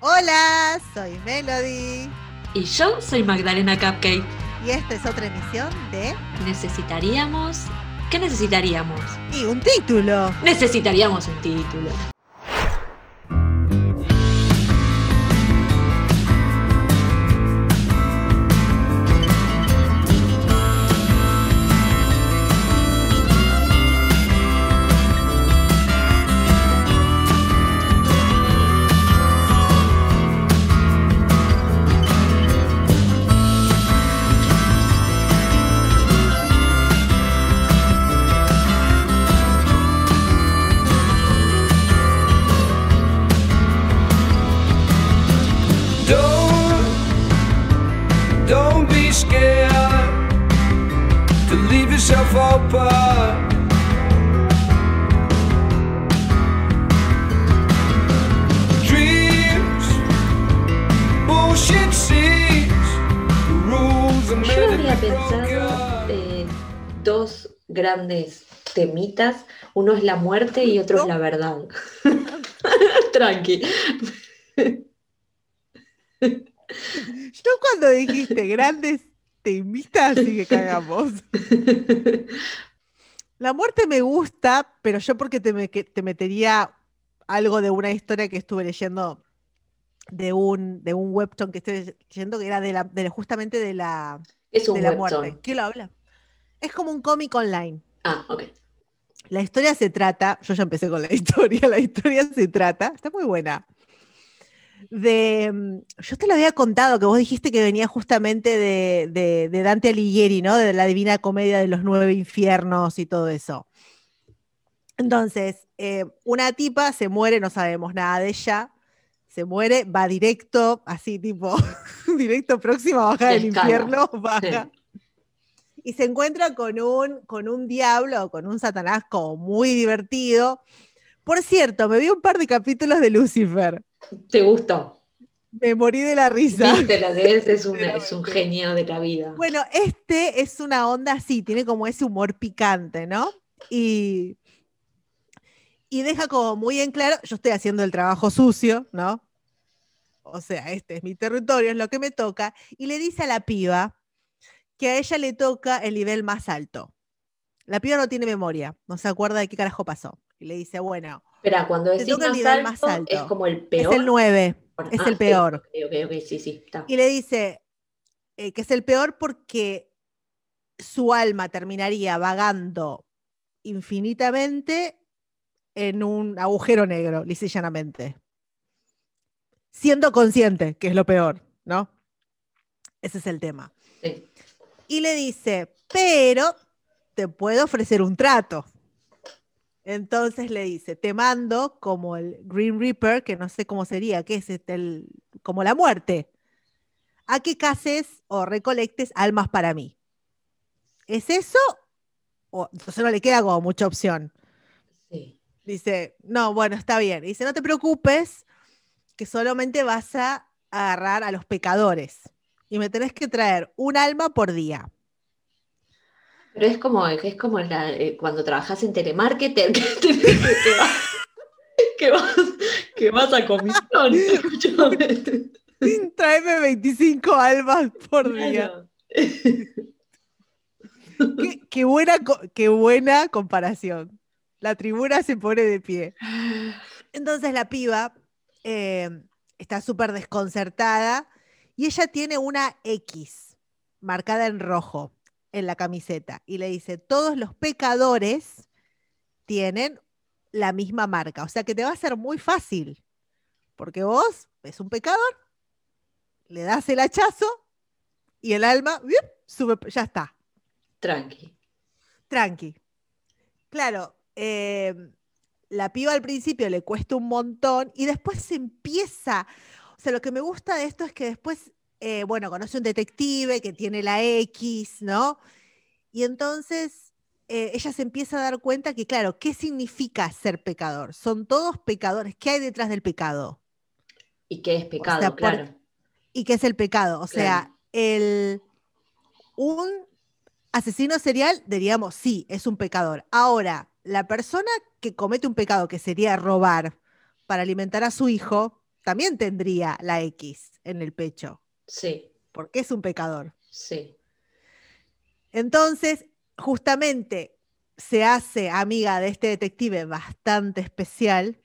Hola, soy Melody. Y yo soy Magdalena Cupcake. Y esta es otra emisión de Necesitaríamos. ¿Qué necesitaríamos? Y un título. Necesitaríamos un título. Grandes temitas. Uno es la muerte y otro es la verdad. Tranqui. Yo cuando dijiste grandes temitas, así que cagamos. La muerte me gusta, pero yo porque te, me- te metería algo de una historia que estuve leyendo de un, de un webtoon que estoy leyendo que era de la, de justamente de la, Es un de la muerte. ¿Qué lo habla? Es como un cómic online. Ah, ok. La historia se trata, yo ya empecé con la historia, la historia se trata, está muy buena. De, mm, yo te lo había contado que vos dijiste que venía justamente de, de- de Dante Alighieri, ¿no? De la Divina Comedia de los Nueve Infiernos y todo eso. Entonces, eh, una tipa se muere, no sabemos nada de ella, se muere, va directo, así tipo, directo próximo a bajar del infierno, baja y se encuentra con un, con un diablo, con un satanás como muy divertido. Por cierto, me vi un par de capítulos de Lucifer. ¿Te gustó? Me morí de la risa. Viste lo que es, es, una- es un genio de la vida. Bueno, este es una onda así, tiene como ese humor picante, ¿no? Y, y deja como muy en claro, yo estoy haciendo el trabajo sucio, ¿no? O sea, este es mi territorio, es lo que me toca. Y le dice a la piba que a ella le toca el nivel más alto. La piba no tiene memoria, no se acuerda de qué carajo pasó. Y le dice, bueno, Espera, cuando decís toca el más nivel alto, más alto. es como el peor. es el 9, Bueno, es ah, el peor. Ok, ok, ok, sí, sí, está. Y le dice eh, que es el peor porque su alma terminaría vagando infinitamente en un agujero negro, lisa y llanamente. Siendo consciente, que es lo peor, ¿no? Ese es el tema. Y le dice, pero te puedo ofrecer un trato. Entonces le dice, te mando como el Green Reaper, que no sé cómo sería, que es este, el, como la muerte, a que cases o recolectes almas para mí. ¿Es eso? O, entonces no le queda como mucha opción. sí. Dice, no, bueno, está bien. Dice, no te preocupes, que solamente vas a agarrar a los pecadores. Y me tenés que traer un alma por día. Pero es como, es como la- eh, cuando trabajas en telemarketer, que, te- que vas, que vas, que vas a comisión. Escúchame. Tráeme 25 almas por día. Claro. Qué, qué buena, qué buena comparación. La tribuna se pone de pie. Entonces la piba eh, está súper desconcertada y ella tiene una X marcada en rojo en la camiseta y le dice, todos los pecadores tienen la misma marca, o sea que te va a ser muy fácil, porque vos ves un pecador, le das el hachazo y el alma sube, ya está, Tranqui. tranqui. Claro, eh, la piba al principio le cuesta un montón y después se empieza. O sea, lo que me gusta de esto es que después, eh, bueno, conoce un detective que tiene la X, ¿no? Y entonces eh, ella se empieza a dar cuenta que, claro, ¿qué significa ser pecador? Son todos pecadores. ¿Qué hay detrás del pecado? ¿Y qué es pecado? sea, por- claro. ¿Y qué es el pecado? O sea, el, un asesino serial, diríamos, sí, es un pecador. Ahora, la persona que comete un pecado, que sería robar para alimentar a su hijo, también tendría la X en el pecho, Sí, porque es un pecador. sí. Entonces, justamente se hace amiga de este detective bastante especial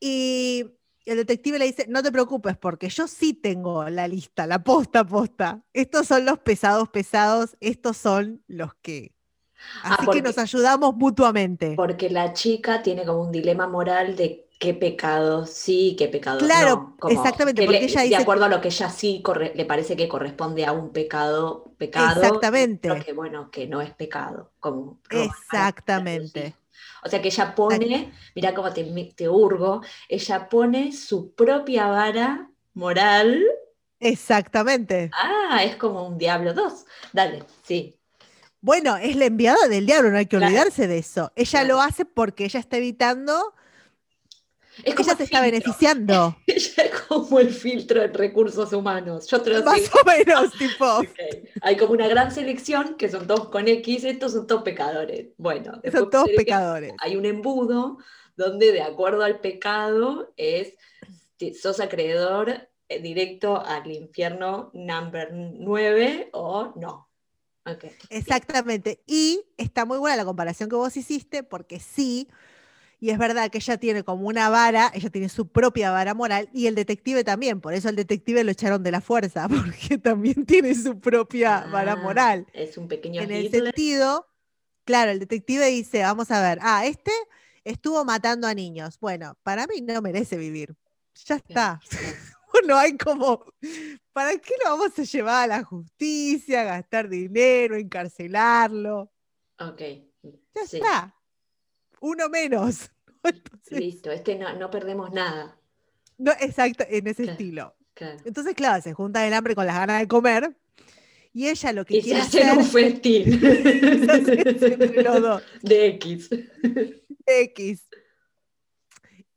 y el detective le dice, no te preocupes porque yo sí tengo la lista, la posta posta. Estos son los pesados pesados, estos son los que... Ah, Así porque- que nos ayudamos mutuamente. Porque la chica tiene como un dilema moral de qué pecado sí, qué pecado Claro, no. Como exactamente, que porque le- ella de acuerdo a lo que ella sí corre- le parece que corresponde a un pecado, pecado. Exactamente. Lo que bueno, que no es pecado. Como Exactamente. O sea que ella pone, mira cómo te, te hurgo, ella pone su propia vara moral. Exactamente. Ah, es como un Diablo 2. Dale, sí. Bueno, es la enviada del diablo, no hay que Claro. olvidarse de eso. Ella Claro. lo hace porque ella está evitando, Es como ella el se está beneficiando. Ella es como el filtro en recursos humanos. Yo te lo Más sigo. o menos, tipo. Hay como una gran selección que son todos con X, estos son todos pecadores. Bueno, Son todos pecadores. Hay un embudo donde de acuerdo al pecado es, sos acreedor eh, directo al infierno number 9 o no. Ok. Exactamente. Y está muy buena la comparación que vos hiciste, porque sí, y es verdad que ella tiene como una vara, ella tiene su propia vara moral, y el detective también, por eso el detective lo echaron de la fuerza, porque también tiene su propia vara Ah, moral. Es un pequeño En el Hitler. sentido, claro, el detective dice, vamos a ver, ah, este estuvo matando a niños. Bueno, para mí no merece vivir. Ya está. No hay como, ¿para qué lo vamos a llevar a la justicia, gastar dinero, encarcelarlo? Ok. Ya sí, está. Uno menos. Entonces, Listo, este no, no perdemos nada. no, exacto, en ese Claro. estilo. Claro. Entonces, claro, se junta el hambre con las ganas de comer. Y ella lo que Y se quiere hacer un festín. De X. X.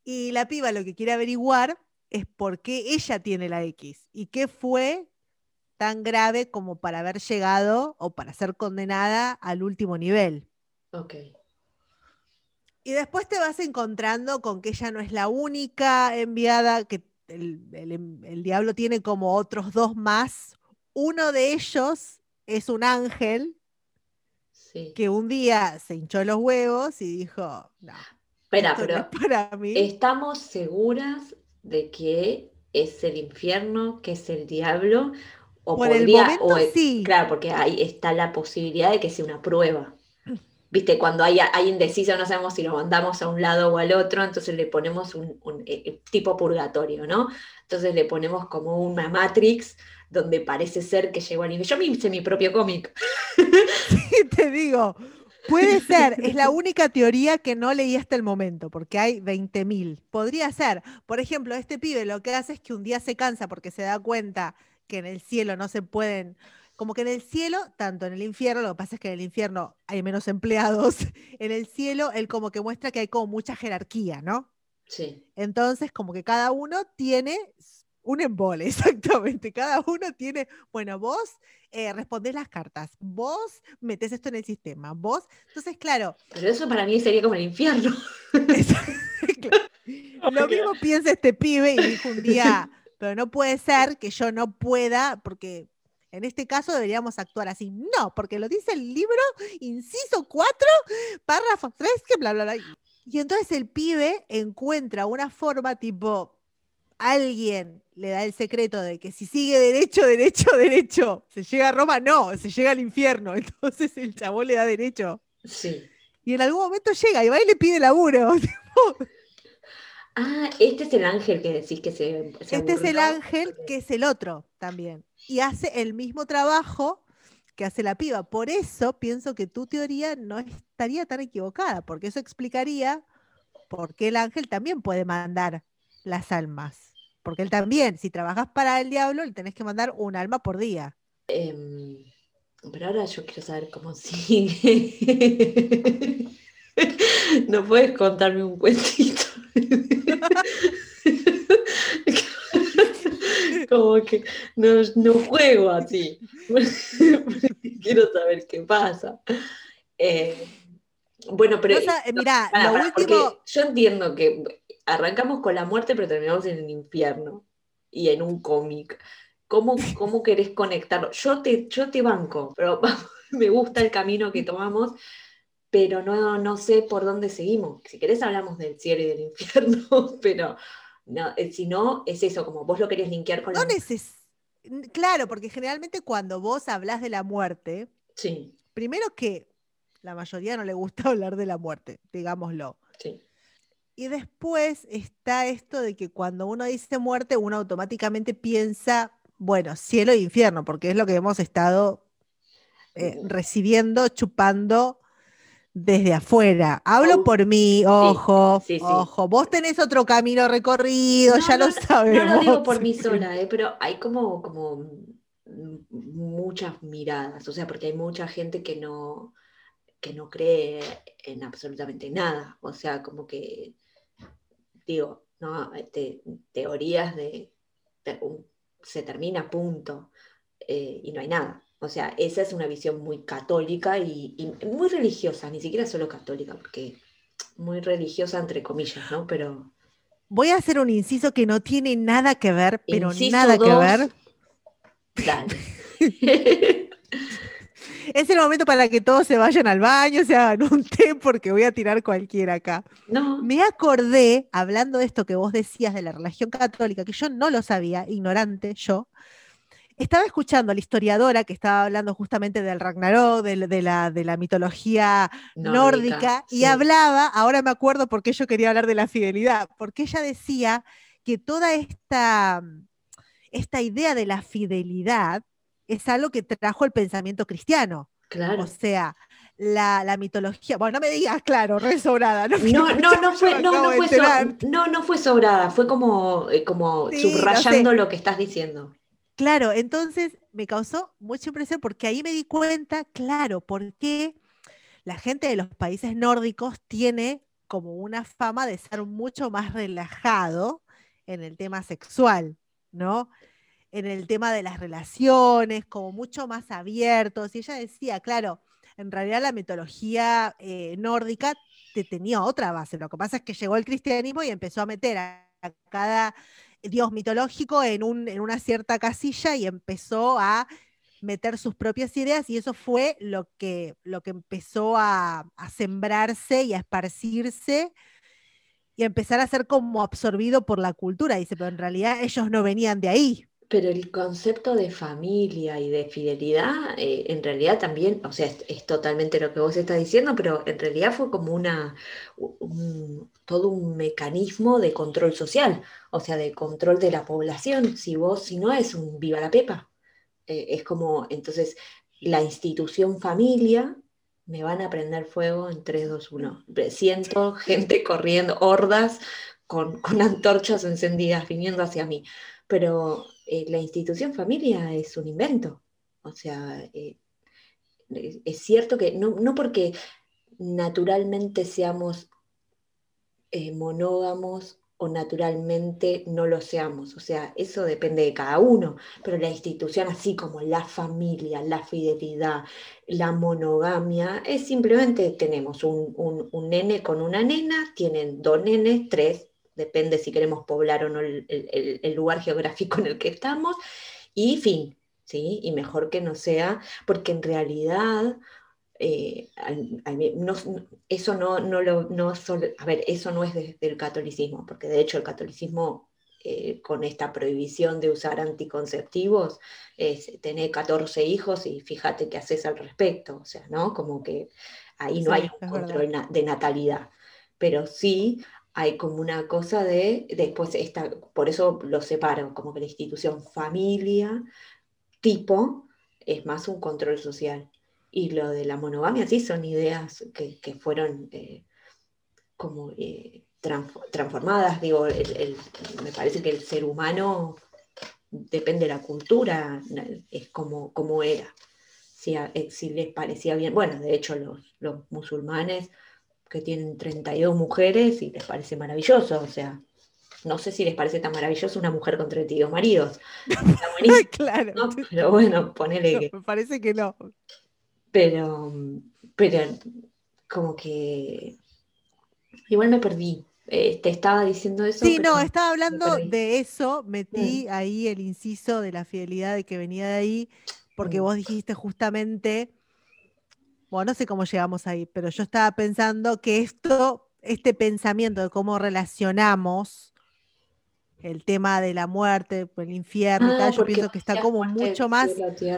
Y la piba lo que quiere averiguar es por qué ella tiene la X y qué fue tan grave como para haber llegado o para ser condenada al último nivel. Ok. Y después te vas encontrando con que ella no es la única enviada, que el, el- el diablo tiene como otros dos más. Uno de ellos es un ángel Sí. que un día se hinchó los huevos y dijo, no, Espera, esto no pero es para mí. ¿estamos seguras de que es el infierno, que es el diablo? O Por el podría, momento, o sí. Claro, porque ahí está la posibilidad de que sea una prueba. Viste, cuando hay, hay indeciso, no sabemos si lo mandamos a un lado o al otro, entonces le ponemos un, eh, eh, tipo purgatorio, ¿no? Entonces le ponemos como una Matrix donde parece ser que llegó al nivel. Yo me hice mi propio cómic. te digo, puede ser, es la única teoría que no leí hasta el momento, porque hay 20.000. Podría ser, por ejemplo, este pibe lo que hace es que un día se cansa porque se da cuenta que en el cielo no se pueden, como que en el cielo, tanto en el infierno, lo que pasa es que en el infierno hay menos empleados, en el cielo él como que muestra que hay como mucha jerarquía, ¿no? Sí, Entonces, como que cada uno tiene un embole, exactamente. Cada uno tiene, bueno, vos eh, respondés las cartas, vos metés esto en el sistema, vos. Entonces, claro, pero eso para mí sería como el infierno. es- claro, lo mismo piensa este pibe y dijo un día, pero no puede ser que yo no pueda, porque en este caso deberíamos actuar así. No, porque lo dice el libro, inciso 4, párrafo 3, que bla, bla, bla. Y entonces el pibe encuentra una forma tipo, alguien le da el secreto de que si sigue derecho, derecho, derecho, se llega a Roma, no, se llega al infierno. Entonces el chabón le da derecho. Sí. Y en algún momento llega y va y le pide laburo. Ah, este es el ángel que decís que se, se Este es el ángel que es el otro también. Y hace el mismo trabajo que hace la piba. Por eso pienso que tu teoría no estaría tan equivocada, porque eso explicaría por qué el ángel también puede mandar las almas. Porque él también, si trabajas para el diablo, le tenés que mandar un alma por día. Em, pero ahora yo quiero saber cómo sigue. ¿No puedes contarme un cuentito? Como que no, no juego así. Quiero saber qué pasa. Eh, bueno, pero eh, mirá, lo último. yo entiendo que arrancamos con la muerte, pero terminamos en el infierno y en un cómic. ¿Cómo, ¿Cómo querés conectarlo? Yo te, yo te banco, pero me gusta el camino que tomamos, pero no, no sé por dónde seguimos. Si querés hablamos del cielo y del infierno, pero no, eh, si no, es eso, como vos lo querías linkear con No la... neces- Claro, porque generalmente cuando vos hablas de la muerte, Sí, primero que la mayoría no le gusta hablar de la muerte, digámoslo. sí. Y después está esto de que cuando uno dice muerte, uno automáticamente piensa, bueno, cielo e infierno, porque es lo que hemos estado eh, recibiendo, chupando desde afuera. Hablo Au- por mí, ojo, sí, sí. ojo. Vos tenés otro camino recorrido, No, ya no, lo sabemos. No lo digo por mí sola, eh, pero hay como, como muchas miradas, o sea, porque hay mucha gente que no, que no cree en absolutamente nada, o sea, como que, digo, no, Te- teorías de, un- se termina, punto, eh, y no hay nada. O sea, esa es una visión muy católica y, y muy religiosa, ni siquiera solo católica, porque muy religiosa entre comillas, ¿no? Pero... Voy a hacer un inciso que no tiene nada que ver, pero Inciso nada que ver. Dale. Es el momento para que todos se vayan al baño, se hagan un té, porque voy a tirar cualquiera acá. no, Me acordé, hablando de esto que vos decías de la religión católica, que yo no lo sabía, ignorante yo, estaba escuchando a la historiadora que estaba hablando justamente del Ragnarok, de, la, de la mitología nórdica, y sí. hablaba, ahora me acuerdo por qué yo quería hablar de la fidelidad, porque ella decía que toda esta, esta idea de la fidelidad es algo que trajo el pensamiento cristiano. Claro. O sea, la, la mitología, bueno, no me digas, claro, re sobrada. No, No, no, no fue, no, no fue, so- no, no fue sobrada, fue como, eh, como Sí, lo subrayando sé. lo que estás diciendo. Claro, entonces me causó mucha impresión porque ahí me di cuenta, claro, por qué la gente de los países nórdicos tiene como una fama de ser mucho más relajado en el tema sexual, ¿no? En el tema de las relaciones, como mucho más abiertos. Y ella decía, claro, en realidad la mitología eh, nórdica te tenía otra base. Lo que pasa es que llegó el cristianismo y empezó a meter a, a cada dios mitológico en, un, en una cierta casilla y empezó a meter sus propias ideas y eso fue lo que, lo que empezó a, a sembrarse y a esparcirse y a empezar a ser como absorbido por la cultura. Dice, pero en realidad ellos no venían de ahí. Pero el concepto de familia y de fidelidad, eh, en realidad también, o sea, es, totalmente lo que vos estás diciendo, pero en realidad fue como una, un- todo un mecanismo de control social, o sea, de control de la población. Si vos, si no es un viva la pepa, eh, es como, entonces, la institución familia, me van a prender fuego en 3, 2, 1. Siento gente corriendo, hordas con, con antorchas encendidas viniendo hacia mí pero eh, la institución familia es un invento. O sea, eh, es, cierto que no, no porque naturalmente seamos eh, monógamos o naturalmente no lo seamos. O sea, eso depende de cada uno, pero la institución, así como la familia, la fidelidad, la monogamia, es simplemente tenemos un, un- un nene con una nena, tienen dos nenes, tres, depende si queremos poblar o no el, el- el- el lugar geográfico en el que estamos, y fin, ¿sí? Y mejor que no sea, porque en realidad... eh, no- eso no, no lo, no sol- a ver, eso no es desde el catolicismo, porque de hecho el catolicismo eh, con esta prohibición de usar anticonceptivos es tener 14 hijos y fíjate qué haces al respecto, o sea, ¿no? Como que ahí no Sí, hay un control na- de natalidad, pero sí hay como una cosa de, después esta, por eso lo separo, como que la institución familia, tipo, es más un control social. Y lo de la monogamia sí son ideas que, que fueron eh, como eh, transfo- transformadas. Digo, el- el- me parece que el ser humano depende de la cultura, es como, como era. Si, a- eh, si les parecía bien, bueno, de hecho los, los musulmanes que tienen 32 mujeres y les parece maravilloso, o sea, no sé si les parece tan maravilloso una mujer con 32 maridos. Claro. ¿no? Pero bueno, ponele que... Me parece que no. Pero, pero como que igual me perdí. eh, te estaba diciendo eso. Sí, no, estaba hablando de eso, metí ahí el inciso de la fidelidad de que venía de ahí, porque Mm. vos dijiste justamente, bueno, no sé cómo llegamos ahí, pero yo estaba pensando que esto, este pensamiento de cómo relacionamos el tema de la muerte, el infierno Ah, tal, yo pienso que está como mucho más,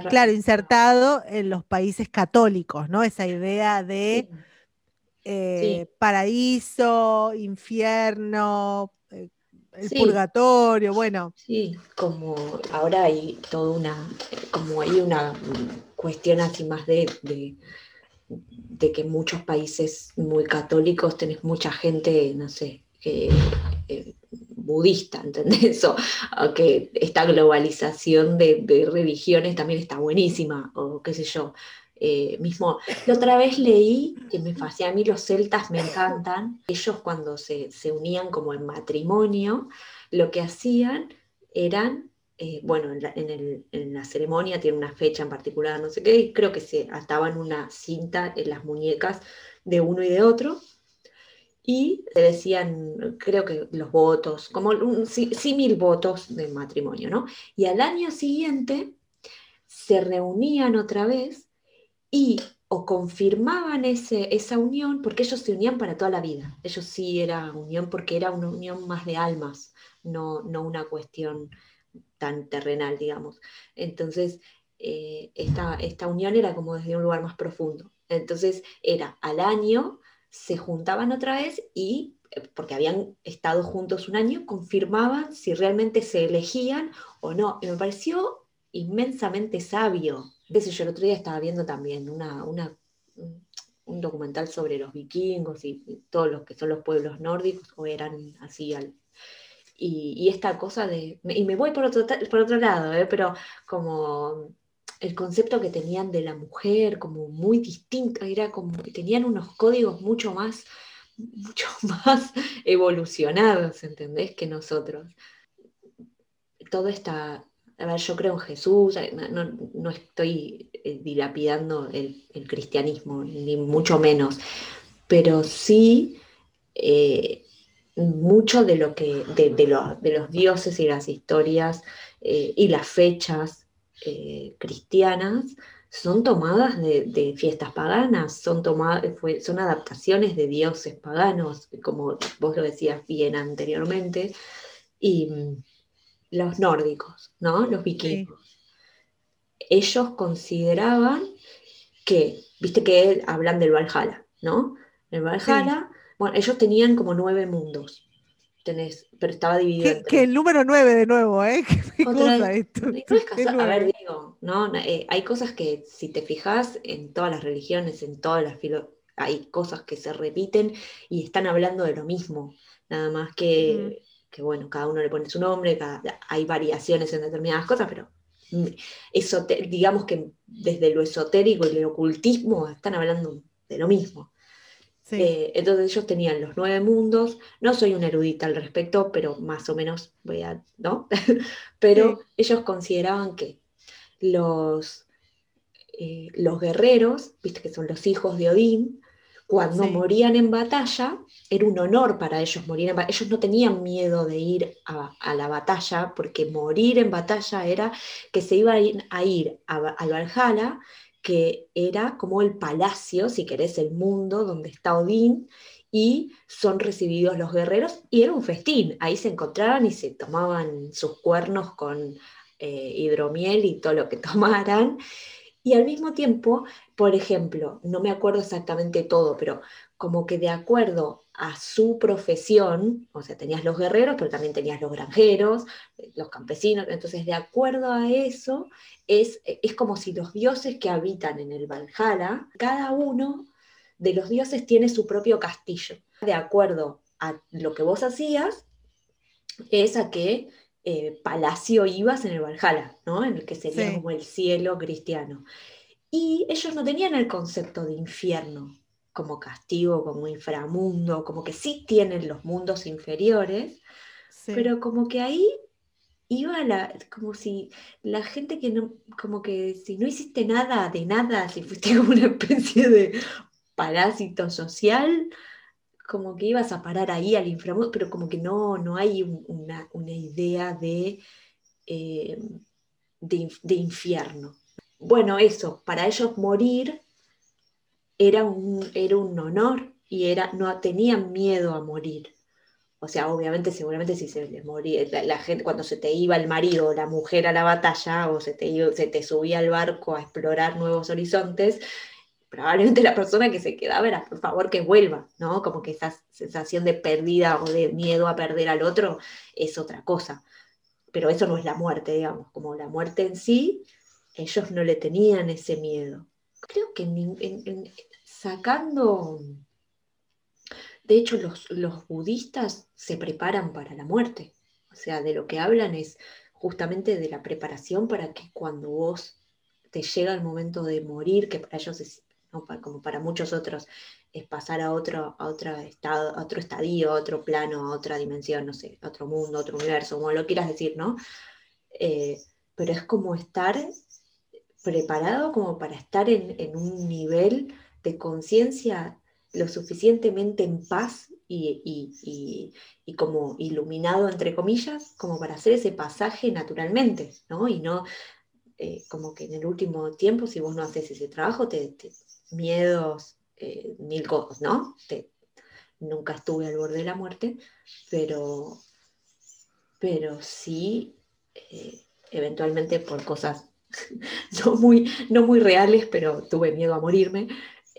claro, insertado en los países católicos, ¿no? Esa idea de Sí. eh, paraíso, infierno, eh, el Sí. purgatorio, bueno, Sí, como ahora hay toda una, como hay una cuestión así más de, de, de que muchos países muy católicos tenés mucha gente, no sé, eh, budista, ¿entendés? O, que esta globalización de, de religiones también está buenísima, o qué sé yo. Eh, mismo, la otra vez leí que me fascina, a mí los celtas me encantan, ellos cuando se, se unían como en matrimonio, lo que hacían eran, eh, bueno, en la, ceremonia tiene una fecha en particular, no sé qué, y creo que se ataban una cinta en las muñecas de uno y de otro, y se decían, creo que los votos, como un sí- votos de matrimonio, ¿no? Y al año siguiente se reunían otra vez y o confirmaban ese, esa unión, porque ellos se unían para toda la vida. Ellos sí era unión porque era una unión más de almas, no, no una cuestión tan terrenal, digamos. Entonces, eh, esta, esta unión era como desde un lugar más profundo. Entonces, era al año, se juntaban otra vez y, eh, porque habían estado juntos un año, confirmaban si realmente se elegían o no. Y me pareció inmensamente sabio. Sé yo, el otro día estaba viendo también una, una, un- un documental sobre los vikingos y, y todos los que son los pueblos nórdicos, o eran así al, y, esta cosa de, y me voy por otro, por otro lado, ¿eh? pero como el concepto que tenían de la mujer, como muy distinto, era como que tenían unos códigos mucho más, mucho más evolucionados, ¿entendés? Que nosotros. Todo está, a ver, yo creo en Jesús, eh, no, no- no estoy eh, dilapidando el, el cristianismo, ni mucho menos, pero sí eh, mucho de lo que, de, de lo- de los dioses y las historias eh, y las fechas eh, cristianas son tomadas de, de fiestas paganas, son, tomadas, fue- son adaptaciones de dioses paganos, como vos lo decías bien anteriormente, y mm, los nórdicos, ¿no? Los vikingos. Ellos consideraban que, viste que hablan del Valhalla, ¿no? El Valhalla, bueno, ellos tenían como nueve mundos. Tenés, pero estaba dividido que, que el número 9 de nuevo, ¿eh? ¿Qué Otra cosa vez, esto? no es ¿Qué casual- a ver, nueve? digo, ¿no? Eh, hay cosas que si te fijas en todas las religiones, en todas las filo- hay cosas que se repiten y están hablando de lo mismo, nada más que, que bueno, cada uno le pone su nombre, cada- hay variaciones en determinadas cosas, pero mm, esote- digamos que desde lo esotérico y el ocultismo están hablando de lo mismo. Sí. Eh, entonces ellos tenían los nueve mundos. No soy una erudita al respecto, pero más o menos voy a, ¿no? pero Sí. ellos consideraban que los, eh, los guerreros, viste que son los hijos de Odín, cuando Sí. morían en batalla, era un honor para ellos morir en batalla. Ellos no tenían miedo de ir a, a la batalla, porque morir en batalla era que se iban a ir, a al Valhalla, que era como el palacio, si querés, el mundo donde está Odín, y son recibidos los guerreros, y era un festín. Ahí se encontraban y se tomaban sus cuernos con eh, hidromiel y todo lo que tomaran. Y al mismo tiempo, por ejemplo, no me acuerdo exactamente todo, pero como que de acuerdo a su profesión, o sea, tenías los guerreros, pero también tenías los granjeros, los campesinos, entonces de acuerdo a eso, es, es como si los dioses que habitan en el Valhalla, cada uno de los dioses tiene su propio castillo. De acuerdo a lo que vos hacías, es a qué eh, palacio ibas en el Valhalla, ¿no? En el que sería Sí. como el cielo cristiano. Y ellos no tenían el concepto de infierno como castigo, como inframundo, como que sí tienen los mundos inferiores, sí. pero como que ahí iba la, como si la gente que no, como que si no hiciste nada de nada, si fuiste como una especie de parásito social, como que ibas a parar ahí al inframundo, pero como que no, no hay un- una, una idea de, eh, de infierno. Bueno, eso, para ellos morir era un, era un honor y era, no tenían miedo a morir. O sea, obviamente, seguramente si se les moría, la, gente, cuando se te iba el marido o la mujer a la batalla o se te, se te subía al barco a explorar nuevos horizontes, probablemente la persona que se quedaba era, por favor, que vuelva, ¿no? Como que esa sensación de pérdida o de miedo a perder al otro es otra cosa. Pero eso no es la muerte, digamos, como la muerte en sí, ellos no le tenían ese miedo. Creo que en- en- en- sacando, de hecho los, los budistas se preparan para la muerte, o sea, de lo que hablan es justamente de la preparación para que cuando vos te llega el momento de morir, que para ellos es, como para muchos otros, es pasar a otro, a otro estado, a otro estadio, a otro plano, a otra dimensión, no sé, a otro mundo, a otro universo, como lo quieras decir, ¿no? Eh, pero es como estar preparado como para estar en, en un nivel de conciencia lo suficientemente en paz y, y- y- como iluminado, entre comillas, como para hacer ese pasaje naturalmente, ¿no? Y no eh, como que en el último tiempo, si vos no haces ese trabajo, te, miedos, eh, mil cosas, ¿no? Nunca estuve al borde de la muerte, pero, pero sí, eh, eventualmente por cosas no muy, no muy reales, pero tuve miedo a morirme.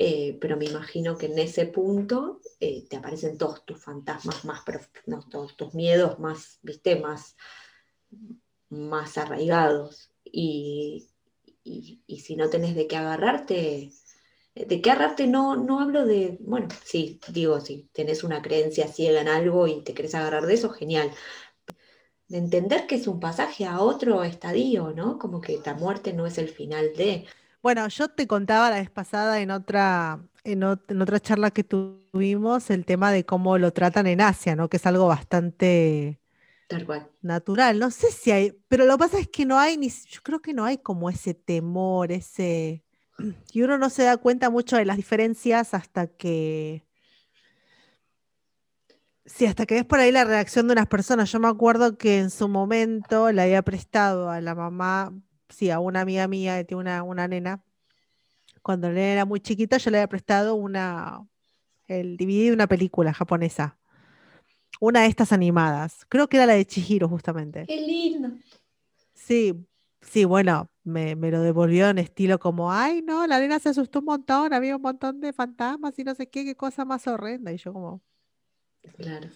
Eh, pero me imagino que en ese punto eh, te aparecen todos tus fantasmas más profundos, todos tus miedos más, viste, más, más arraigados. Y, y- si no tenés de qué agarrarte, de qué agarrarte no, no hablo de, bueno, sí, digo, si tenés una creencia ciega en algo y te querés agarrar de eso, genial. De entender que es un pasaje a otro estadio, ¿no? Como que la muerte no es el final de... Bueno, yo te contaba la vez pasada en otra, en ot- en otra charla que tu- tuvimos el tema de cómo lo tratan en Asia, ¿no? Que es algo bastante Tal cual. natural. No sé si hay, pero lo que pasa es que no hay ni, yo creo que no hay como ese temor, ese, y uno no se da cuenta mucho de las diferencias hasta que, sí, hasta que ves por ahí la reacción de unas personas. Yo me acuerdo que en su momento le había prestado a la mamá, sí, a una amiga mía que tiene una, una nena, cuando la nena era muy chiquita, yo le había prestado una, el DVD de una película japonesa, una de estas animadas. Creo que era la de Chihiro, justamente. Qué lindo. Sí, sí, bueno, me, me lo devolvió en estilo como, ay, no, la nena se asustó un montón, había un montón de fantasmas y no sé qué, qué cosa más horrenda. Y yo como, Claro.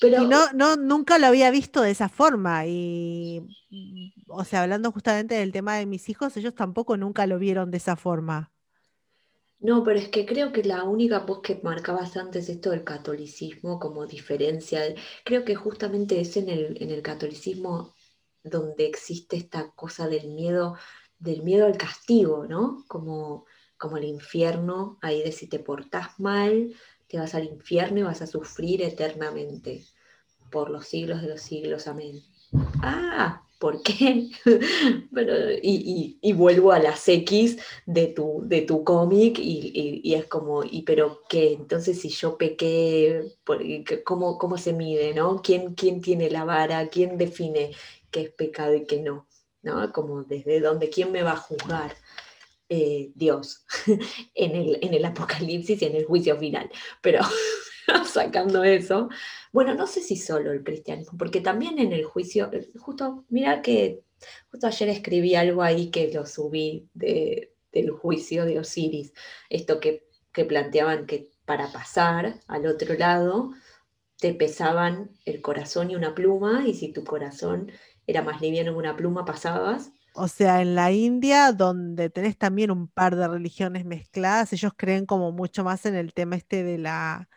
Pero y no, no, nunca lo había visto de esa forma. Y, o sea, hablando justamente del tema de mis hijos, ellos tampoco nunca lo vieron de esa forma. No, pero es que creo que la única voz que marcabas antes esto del catolicismo como diferencia, creo que justamente es en el, en el catolicismo donde existe esta cosa del miedo, del miedo al castigo, ¿no? Como, como el infierno, ahí de si te portás mal, te vas al infierno y vas a sufrir eternamente por los siglos de los siglos, amén. Ah, ¿por qué? Pero, y, y- vuelvo a las X de tu, de tu cómic y, y- es como, y pero qué, entonces si yo pequé, ¿cómo, cómo se mide, no? ¿Quién, quién tiene la vara? ¿Quién define qué es pecado y qué no? ¿No? Como desde dónde, ¿quién me va a juzgar? Eh, Dios, en el, apocalipsis y en el juicio final. Pero sacando eso, bueno, no sé si solo el cristianismo, porque también en el juicio, eh, justo, mira que justo ayer escribí algo ahí que lo subí de, del juicio de Osiris, esto que, que planteaban que para pasar al otro lado te pesaban el corazón y una pluma, y si tu corazón era más liviano que una pluma, pasabas. O sea, en la India, donde tenés también un par de religiones mezcladas, ellos creen como mucho más en el tema este de la,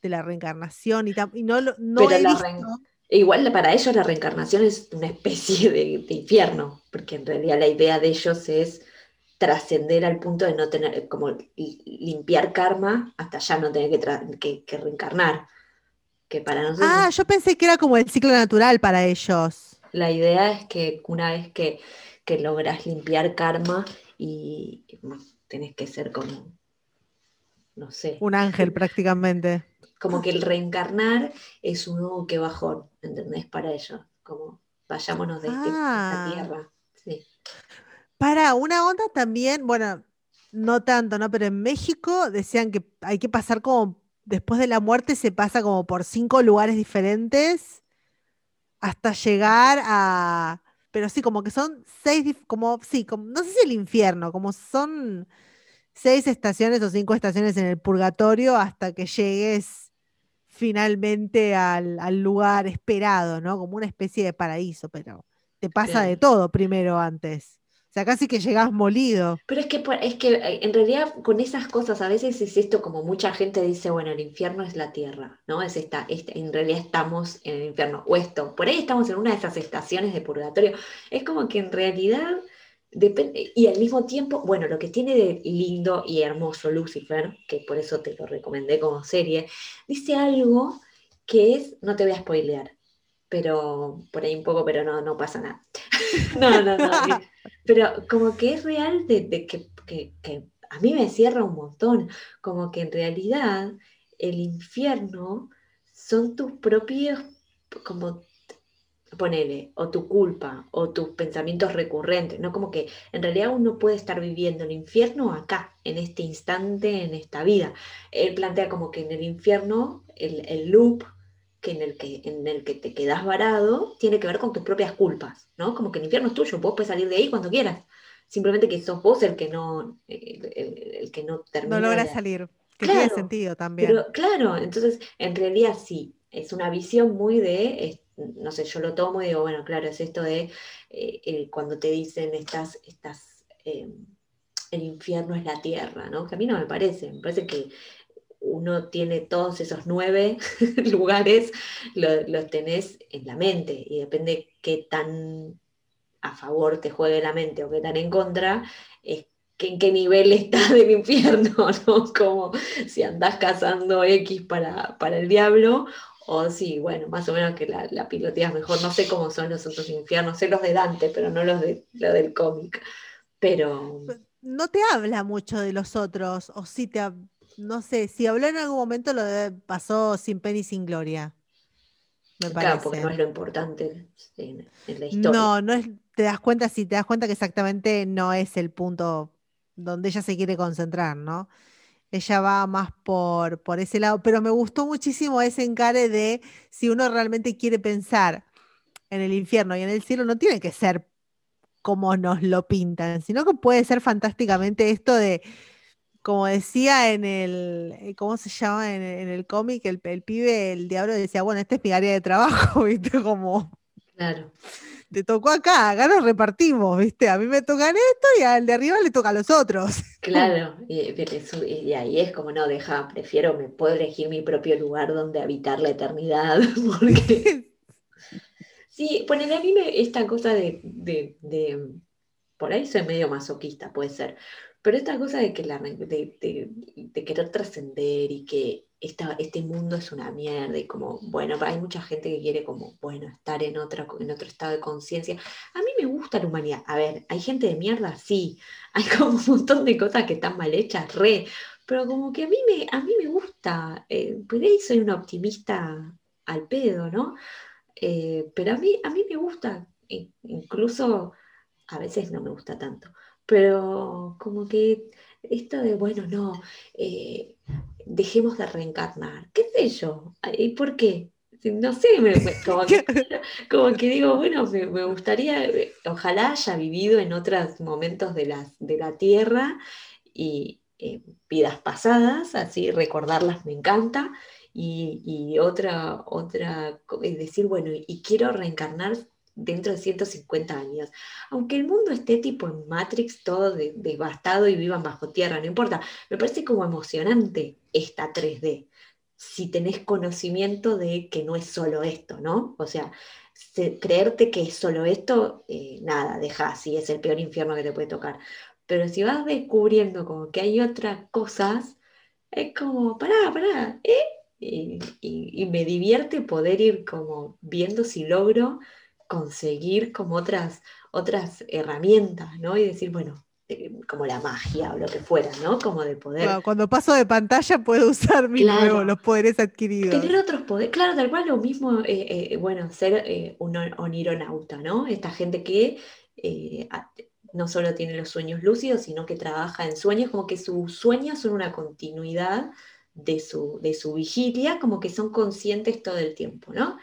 de la reencarnación y, y no, no Pero he la visto- ren- Igual para ellos la reencarnación es una especie de, de infierno, porque en realidad la idea de ellos es trascender al punto de no tener, como li- limpiar karma hasta ya no tener que, que- que reencarnar. Que para nosotros Ah, yo pensé que era como el ciclo natural para ellos. la idea es que una vez que, que logras limpiar karma y, bueno, tenés que ser como no sé. Un ángel prácticamente. Como que el reencarnar es un nuevo que bajón, ¿entendés? Para ellos, como vayámonos de este- Ah. esta tierra. Sí. Para una onda también, bueno, no tanto, ¿no? Pero en México decían que hay que pasar como, después de la muerte se pasa como por cinco lugares diferentes hasta llegar a, pero sí, como que son seis, como, sí, como, no sé si el infierno, como son seis estaciones o cinco estaciones en el purgatorio hasta que llegues finalmente al, al lugar esperado, ¿no? Como una especie de paraíso, pero te pasa de todo primero antes. O sea, casi que llegás molido. Pero es que, es que eh, en realidad con esas cosas a veces es esto como mucha gente dice, bueno, el infierno es la tierra, ¿no? Es esta, este- en realidad estamos en el infierno, o esto, por ahí estamos en una de esas estaciones de purgatorio. Es como que en realidad depende, y al mismo tiempo, bueno, lo que tiene de lindo y hermoso Lucifer, que por eso te lo recomendé como serie, dice algo que es, no te voy a spoilear, pero por ahí un poco, pero no, no pasa nada. No, no, no. Pero como que es real de, de que, que- que a mí me cierra un montón, como que en realidad el infierno son tus propios, como ponele, o tu culpa, o tus pensamientos recurrentes, ¿no? Como que en realidad uno puede estar viviendo el infierno acá, en este instante, en esta vida. Él plantea como que en el infierno, el, el loop que en, el que en el que te quedas varado tiene que ver con tus propias culpas, ¿no? Como que el infierno es tuyo, vos puedes salir de ahí cuando quieras. Simplemente que sos vos el que no, el, el- el que no termina. No logras de- salir. Que tiene Claro, sentido también. pero claro, entonces en realidad sí, es una visión muy de, no sé, yo lo tomo y digo, bueno, claro, es esto de eh, cuando te dicen estas, estas, eh, el infierno es la tierra, ¿no? Que a mí no me parece, me parece que uno tiene todos esos nueve lugares, lo- los tenés en la mente y depende qué tan a favor te juegue la mente o qué tan en contra, es en qué nivel estás del infierno, ¿no? Como si andás cazando X para, para el diablo, o si, bueno, más o menos que la, la piloteas mejor. No sé cómo son los otros infiernos, sé los de Dante, pero no los de lo del cómic. Pero No te habla mucho de los otros, o si te, no sé, si habló en algún momento lo de- pasó sin pena y sin gloria. Me claro, porque no es lo importante en, en la historia. No, no es, te das cuenta, si te das cuenta que exactamente no es el punto donde ella se quiere concentrar, ¿no? Ella va más por, por ese lado, pero me gustó muchísimo ese encare de si uno realmente quiere pensar en el infierno y en el cielo, no tiene que ser como nos lo pintan, sino que puede ser fantásticamente esto de, como decía en el, eh, ¿cómo se llama en, en el cómic? El, el pibe, el diablo decía, bueno, esta es mi área de trabajo, ¿viste? Como Claro. te tocó acá, acá nos repartimos, ¿viste? A mí me tocan esto y al de arriba le toca a los otros. Claro, y, y ahí es como no, deja, prefiero, me puedo elegir mi propio lugar donde habitar la eternidad, porque sí, ponele a mí me- esta cosa de, de, de- por ahí soy medio masoquista, puede ser, pero esta cosa de que la, de, querer trascender y que este mundo es una mierda y como, bueno, hay mucha gente que quiere como, bueno, estar en, otra, en otro estado de conciencia. A mí me gusta la humanidad. A ver, hay gente de mierda, sí. Hay como un montón de cosas que están mal hechas, re. Pero como que a mí me, a mí me gusta. Eh, por ahí soy una optimista al pedo, ¿no? Eh, pero a mí, a mí me gusta. Incluso a veces no me gusta tanto. Pero como que esto de, bueno, no, eh, dejemos de reencarnar. ¿Qué sé yo? ¿Y por qué? No sé, me- me- como, que, como que digo, bueno, me, me gustaría, eh, ojalá haya vivido en otros momentos de la, de la Tierra y eh, vidas pasadas, así recordarlas me encanta. Y, y otra, otra, decir, bueno, y quiero reencarnar dentro de 150 años. Aunque el mundo esté tipo en Matrix, todo de- devastado y vivan bajo tierra, no importa. Me parece como emocionante esta 3D si tenés conocimiento de que no es solo esto, ¿no? O sea, se- creerte que es solo esto, eh, nada, deja, si es el peor infierno que te puede tocar. Pero si vas descubriendo como que hay otras cosas, es como, pará, pará, ¿eh? Y- y me divierte poder ir como viendo si logro conseguir como otras, otras herramientas, ¿no? Y decir, bueno, eh, como la magia o lo que fuera, ¿no? Como de poder Cuando- Cuando paso de pantalla puedo usar mis Claro. nuevos, los poderes adquiridos. tener otros poderes. Claro, tal cual lo mismo, eh, eh, bueno, ser eh, un on- onironauta, ¿no? Esta gente que eh, no solo tiene los sueños lúcidos, sino que trabaja en sueños, como que sus sueños son una continuidad de su, de su vigilia, como que son conscientes todo el tiempo, ¿no?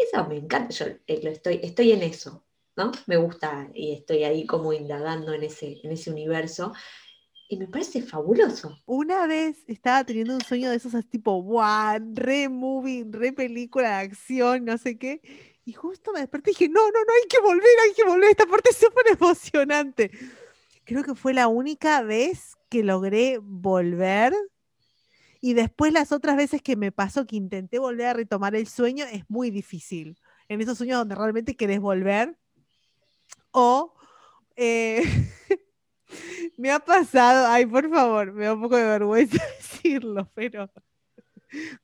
Eso me encanta, yo eh, lo estoy, estoy en eso, ¿no? Me gusta y estoy ahí como indagando en ese, en ese universo. Y me parece fabuloso. Una vez estaba teniendo un sueño de esos tipo, wow, re movie, re película de acción, no sé qué. Y justo me desperté y dije, no, no, no, hay que volver, hay que volver. Esta parte es súper emocionante. Creo que fue la única vez que logré volver. Y después las otras veces que me pasó que intenté volver a retomar el sueño, es muy difícil. En esos sueños donde realmente querés volver. O eh, me ha pasado, ay, por favor, me da un poco de vergüenza decirlo, pero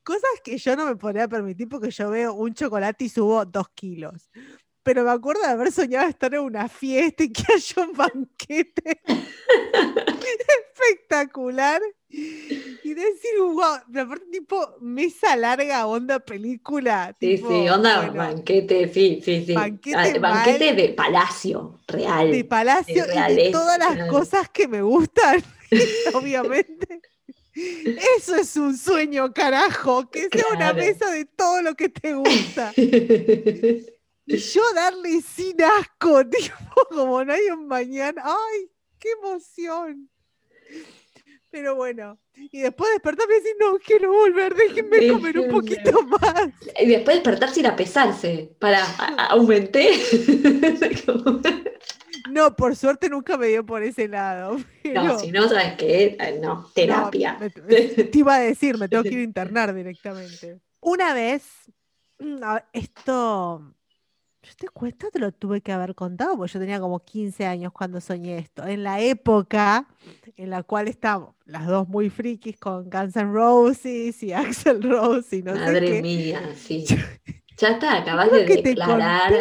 cosas que yo no me podría permitir porque yo veo un chocolate y subo dos kilos. Pero me acuerdo de haber soñado estar en una fiesta y que haya un banquete espectacular y decir, wow, aparte tipo mesa larga, onda película. Sí, tipo, sí, onda bueno, banquete, sí, sí, sí. Banquete Ah, banquete mal. de palacio, real. de palacio y de todas las cosas que me gustan, obviamente. Eso es un sueño, carajo, que sea una mesa de todo lo que te gusta. Y yo darle sin asco, tipo, como no hay un mañana. ¡Ay, qué emoción! Pero bueno, y después despertarme y decir, no, quiero volver, déjenme comer un poquito más. Y después despertarse y ir a pesarse. Para, aumenté. No, por suerte nunca me dio por ese lado. no, si no, ¿sabes qué? No, No, terapia. me- te iba a decir, me tengo que ir a internar directamente. Una vez, mm, esto, yo te cuento, te lo tuve que haber contado, porque yo tenía como 15 años cuando soñé esto. En la época en la cual estábamos las dos muy frikis con Guns N' Roses y Axel Rose y no sé Madre qué. mía, sí. Ya está, acabas de que declarar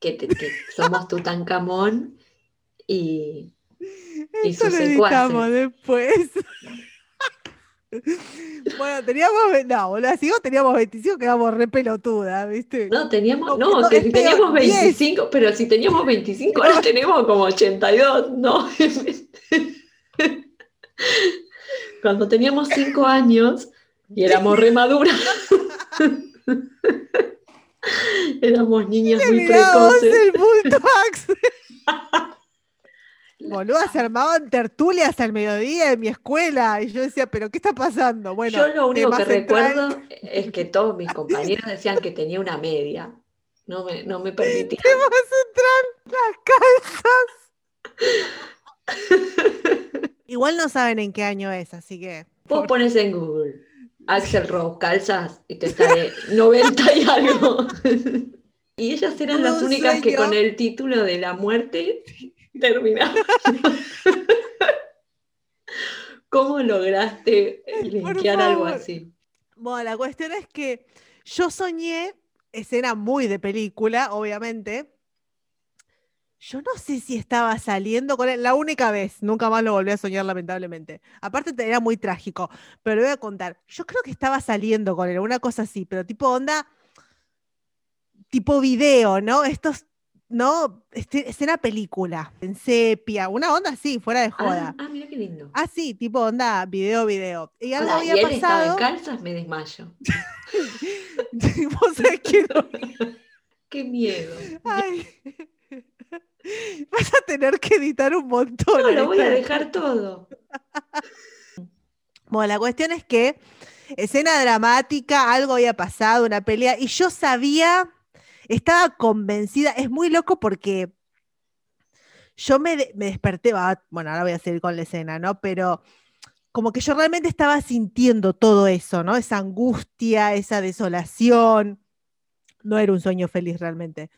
que, te- que somos Tutankamón y, sus lo editamos después. bueno, teníamos, no, boludo, si vos teníamos 25 quedamos re pelotudas, ¿viste? No, teníamos, No, no, que si teníamos 10. 25, pero si teníamos 25, ahora tenemos como 82, ¿no? Cuando teníamos 5 años y éramos re maduras, éramos niñas muy precoces. el bulto Axel. Boluda, se armaban tertulias al mediodía en mi escuela y yo decía, pero ¿qué está pasando? Bueno, Yo lo único que central- recuerdo es que todos mis compañeros decían que tenía una media. No me, no me permitían. tema central, las calzas. Igual no saben en qué año es, así que. Vos pones en Google Axel Rose calzas y te sale 90 y algo. Y ellas eran las únicas que con el título de la muerte terminaban. ¿Cómo lograste linkear algo así? Bueno, la cuestión es que yo soñé, escena muy de película, obviamente. Yo no sé si estaba saliendo con él, la única vez, nunca más lo volví a soñar, lamentablemente. Aparte, te- era muy trágico, pero le voy a contar. Yo creo que estaba saliendo con él, una cosa así, pero tipo onda, tipo video, ¿no? Estos, ¿no? Este- escena película, en sepia, una onda así, fuera de Ah, joda. ah, mira qué lindo. Ah, sí, tipo onda, video, video. Y algo Ahora, y había él estaba en pasado. calzas, me desmayo. Vos sabés que no. Qué miedo. Ay. Vas a tener que editar un montón. No, lo voy a dejar todo. Bueno, la cuestión es que escena dramática, algo había pasado, una pelea, y yo sabía, estaba convencida, es muy loco porque yo me, de- me desperté, va, bueno, ahora voy a seguir con la escena, ¿no? Pero como que yo realmente estaba sintiendo todo eso, ¿no? Esa angustia, esa desolación. No era un sueño feliz realmente.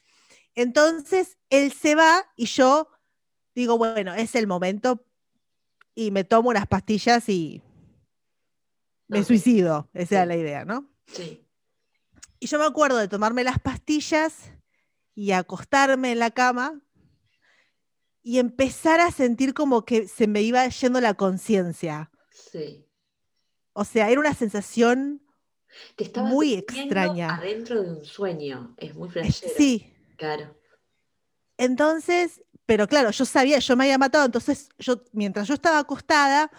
Entonces, él se va y yo digo, bueno, es el momento y me tomo unas pastillas y me suicido. Esa era la idea, ¿no? Sí. Y yo me acuerdo de tomarme las pastillas y acostarme en la cama y empezar a sentir como que se me iba yendo la conciencia. Sí. O sea, era una sensación Te Muy extraña. Adentro de un sueño. Es muy flashero. Sí, Claro. entonces, pero claro, yo sabía, yo me había matado, entonces yo, mientras yo estaba acostada,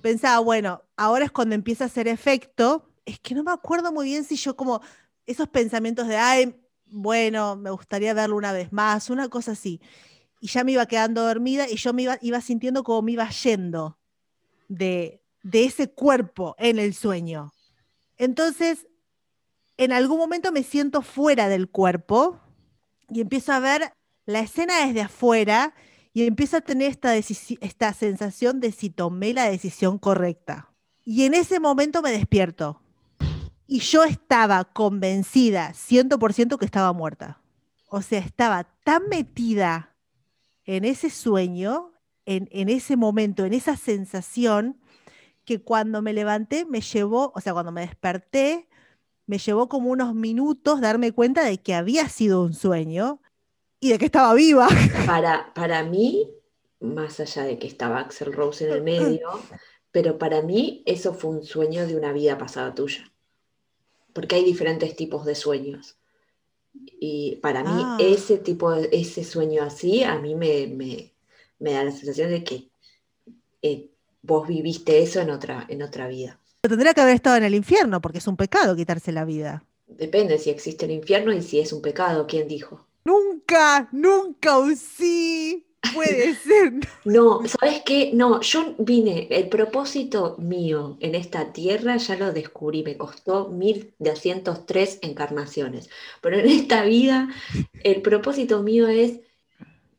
pensaba, bueno, ahora es cuando empieza a hacer efecto. Es que no me acuerdo muy bien si yo como esos pensamientos de, ay, bueno, me gustaría verlo una vez más, una cosa así. Y ya me iba quedando dormida y yo me iba, iba sintiendo como me iba yendo de, de ese cuerpo en el sueño. Entonces, en algún momento me siento fuera del cuerpo y empiezo a ver la escena desde afuera y empiezo a tener esta, esta sensación de si tomé la decisión correcta. Y en ese momento me despierto. Y yo estaba convencida, 100% que estaba muerta. O sea, estaba tan metida en ese sueño, en, en ese momento, en esa sensación, que cuando me levanté me llevó, o sea, cuando me desperté, me llevó como unos minutos darme cuenta de que había sido un sueño y de que estaba viva. Para, para mí, más allá de que estaba Axel Rose en el medio, pero para mí eso fue un sueño de una vida pasada tuya. Porque hay diferentes tipos de sueños. Y para mí, Ah. ese tipo de, ese sueño así, a mí me, me- me da la sensación de que eh, vos viviste eso en otra, en otra vida. Tendría que haber estado en el infierno porque es un pecado quitarse la vida. Depende si existe el infierno y si es un pecado, ¿quién dijo? Nunca, nunca un sí puede ser. No, ¿sabes qué? No, yo vine, el propósito mío en esta tierra ya lo descubrí, me costó 1203 encarnaciones, pero en esta vida el propósito mío es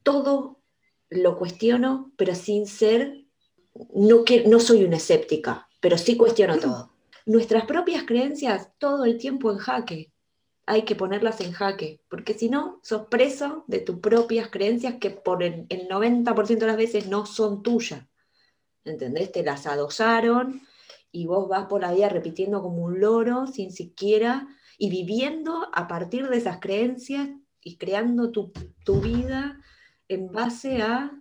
todo lo cuestiono, pero sin ser, no, que, no soy una escéptica, pero sí cuestiono todo. Nuestras propias creencias todo el tiempo en jaque. Hay que ponerlas en jaque, porque si no, sos preso de tus propias creencias que por el, el 90% de las veces no son tuyas. ¿Entendés? Te las adosaron y vos vas por la vida repitiendo como un loro sin siquiera y viviendo a partir de esas creencias y creando tu, tu vida en base a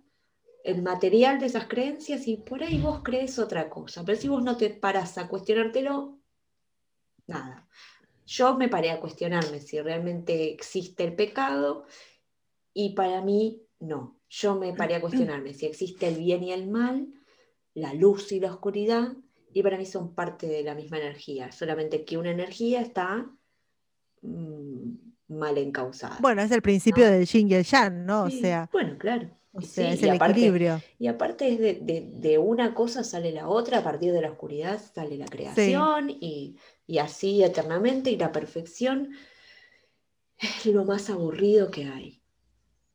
el material de esas creencias y por ahí vos crees otra cosa. Pero si vos no te paras a cuestionártelo, nada. Yo me paré a cuestionarme si realmente existe el pecado y para mí no. Yo me paré a cuestionarme si existe el bien y el mal, la luz y la oscuridad y para mí son parte de la misma energía, solamente que una energía está mm, mal encausada. Bueno, es el principio No. del yin y el yang, ¿no? O Sí, sea, bueno, claro. o Sí, es y el aparte- equilibrio. Y aparte es de, de- de una cosa sale la otra, a partir de la oscuridad sale la creación y, y así eternamente y la perfección es lo más aburrido que hay.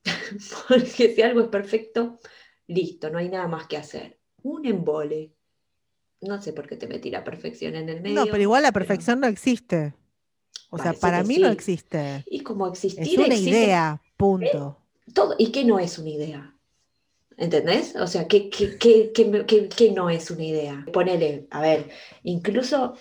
Porque si algo es perfecto, listo, no hay nada más que hacer. Un embole. No sé por qué te metí la perfección en el medio. No, pero igual la pero- perfección no existe. O sea, para mí no existe. Y como existir Es una existe idea, punto. todo. ¿Y qué no es una idea? ¿Entendés? O sea, ¿qué, qué, qué- qué no es una idea? Ponele, a ver, incluso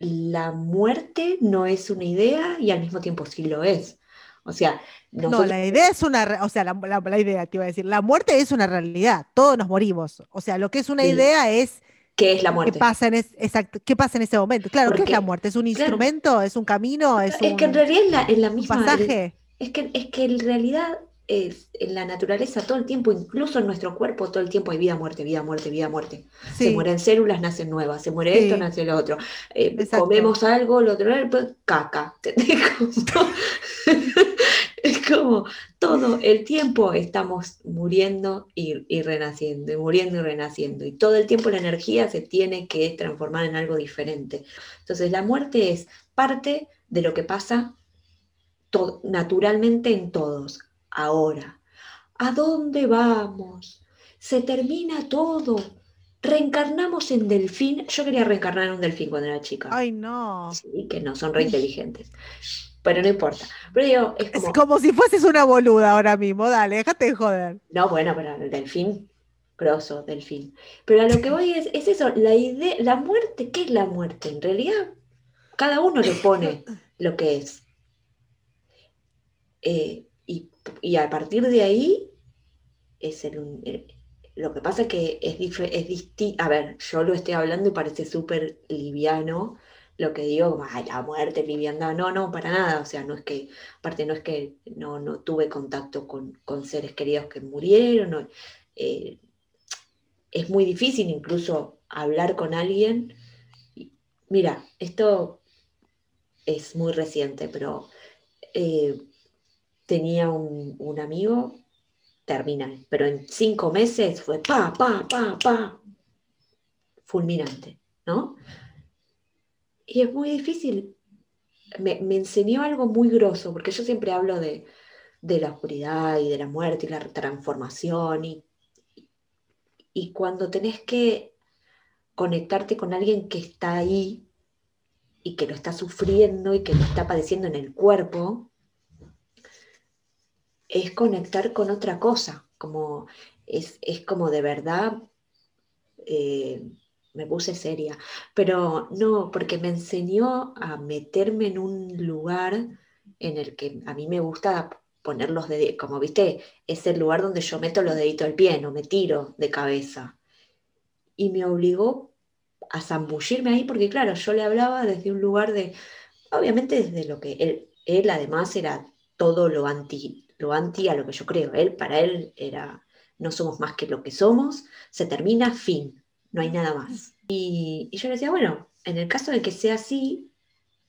la muerte no es una idea y al mismo tiempo sí lo es. O sea, No, nosotros- la idea es una, o sea, la, la- la idea, te iba a decir, la muerte es una realidad, todos nos morimos. O sea, lo que es una Sí. idea es ¿qué es la qué muerte? pasa en, es- exacto, qué pasa en ese momento. Claro, ¿qué es la muerte? ¿Es un claro. instrumento? ¿Es un camino? ¿Es, Es que en realidad es la, misma. pasaje? Es que, es que en realidad es, en la naturaleza todo el tiempo, incluso en nuestro cuerpo, todo el tiempo hay vida, muerte, vida, muerte, vida, muerte. Se mueren células, nacen nuevas, se muere esto, nace lo otro. Eh, comemos algo, lo otro, pues, caca. es como todo el tiempo estamos muriendo y, y renaciendo, y muriendo y renaciendo. Y todo el tiempo la energía se tiene que transformar en algo diferente. Entonces la muerte es parte de lo que pasa naturalmente en todos. Ahora, ¿a dónde vamos? Se termina todo. Reencarnamos en delfín. Yo quería reencarnar en un delfín cuando era chica. Ay, no. Sí, que no, son re inteligentes. Pero no importa. Pero digo, es Es como, como si fueses una boluda ahora mismo, dale, déjate de joder. no, bueno, pero el delfín, grosso, delfín. Pero a lo que voy es, es eso, la idea, la muerte, ¿qué es la muerte? En realidad, cada uno le pone lo que es. Eh, y, a partir de ahí, es lo que pasa es que es, es distinto, a ver, yo lo estoy hablando y parece súper liviano, lo que digo, "Ay, la muerte, liviandad, no, no, para nada, o sea, no es que, aparte no es que no, no tuve contacto con, con seres queridos que murieron, eh, es muy difícil incluso hablar con alguien. Mira, esto es muy reciente, pero eh, tenía un, un amigo terminal, pero en cinco meses fue pa, pa, pa, pa, fulminante, ¿no? Y es muy difícil. Me, me enseñó algo muy grosso, porque yo siempre hablo de, de la oscuridad y de la muerte y la transformación, y, y cuando tenés que conectarte con alguien que está ahí y que lo está sufriendo y que lo está padeciendo en el cuerpo, es conectar con otra cosa, como es, es como de verdad, eh, me puse seria, pero no, porque me enseñó a meterme en un lugar en el que a mí me gusta poner los deditos, como viste, es el lugar donde yo meto los deditos del pie, no me tiro de cabeza. Y me obligó a zambullirme ahí, porque claro, yo le hablaba desde un lugar de, obviamente desde lo que él, él además era todo lo anti, lo anti a lo que yo creo. Él, para él era, no somos más que lo que somos, se termina, fin, no hay nada más. Y, yo le decía, bueno, en el caso de que sea así,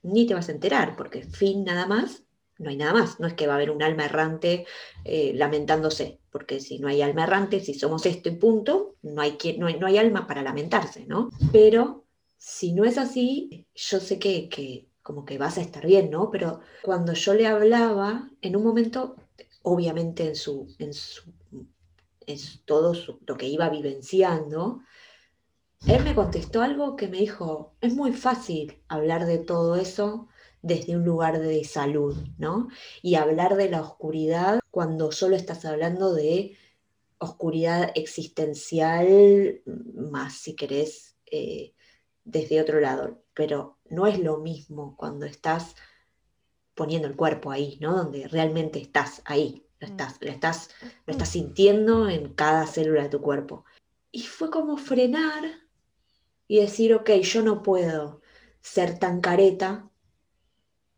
ni te vas a enterar, porque fin nada más, no hay nada más. No es que va a haber un alma errante eh, lamentándose, porque si no hay alma errante, si somos esto y punto, no hay, quien- no hay, no hay alma para lamentarse, ¿no? Pero si no es así, yo sé que, que como que vas a estar bien, ¿no? Pero cuando yo le hablaba, en un momento, obviamente en su, en su, en todo lo que iba vivenciando, él me contestó algo que me dijo, es muy fácil hablar de todo eso desde un lugar de salud, ¿no? Y hablar de la oscuridad cuando solo estás hablando de oscuridad existencial, más si querés, eh, desde otro lado. Pero no es lo mismo cuando estás poniendo el cuerpo ahí, ¿no? Donde realmente estás ahí, lo Mm. estás, lo estás, lo estás sintiendo en cada célula de tu cuerpo. Y fue como frenar y decir, ok, yo no puedo ser tan careta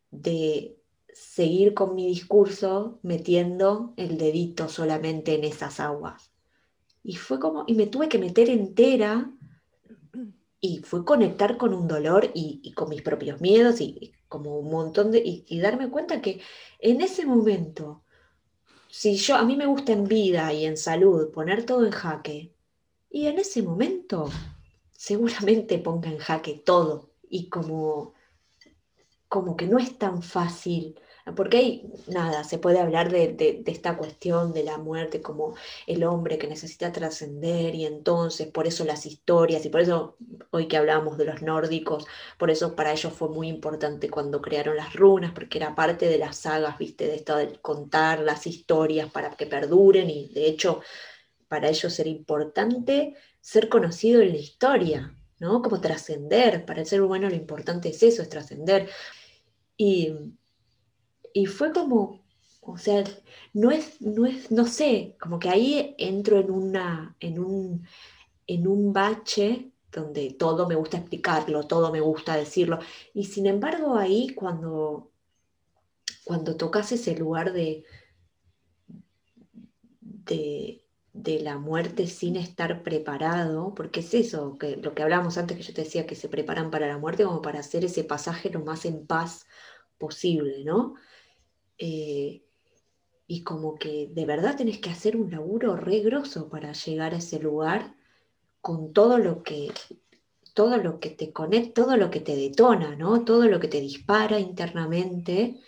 de seguir con mi discurso metiendo el dedito solamente en esas aguas. Y fue como, y me tuve que meter entera y fue conectar con un dolor y, con mis propios miedos y, como un montón de, y darme cuenta que en ese momento, si yo, a mí me gusta en vida y en salud poner todo en jaque, y en ese momento seguramente ponga en jaque todo y como como que no es tan fácil, porque hay, nada, se puede hablar de, esta cuestión de la muerte como el hombre que necesita trascender y entonces por eso las historias y por eso hoy que hablábamos de los nórdicos, por eso para ellos fue muy importante cuando crearon las runas, porque era parte de las sagas, viste, de esto de contar las historias para que perduren y de hecho para ellos era importante ser conocido en la historia, ¿no? Como trascender, para el ser humano lo importante es eso, es trascender. Y, y fue como, o sea, no es, no es, no sé, como que ahí entro en una, en un, en un bache donde todo me gusta explicarlo, todo me gusta decirlo. Y sin embargo, ahí cuando, cuando tocas ese lugar de, de, de la muerte sin estar preparado, porque es eso, que lo que hablábamos antes que yo te decía, que se preparan para la muerte como para hacer ese pasaje lo más en paz posible, ¿no? Eh, y como que de verdad tenés que hacer un laburo re grosso para llegar a ese lugar con todo lo que todo lo que te conecta, todo lo que te detona, ¿no? Todo lo que te dispara internamente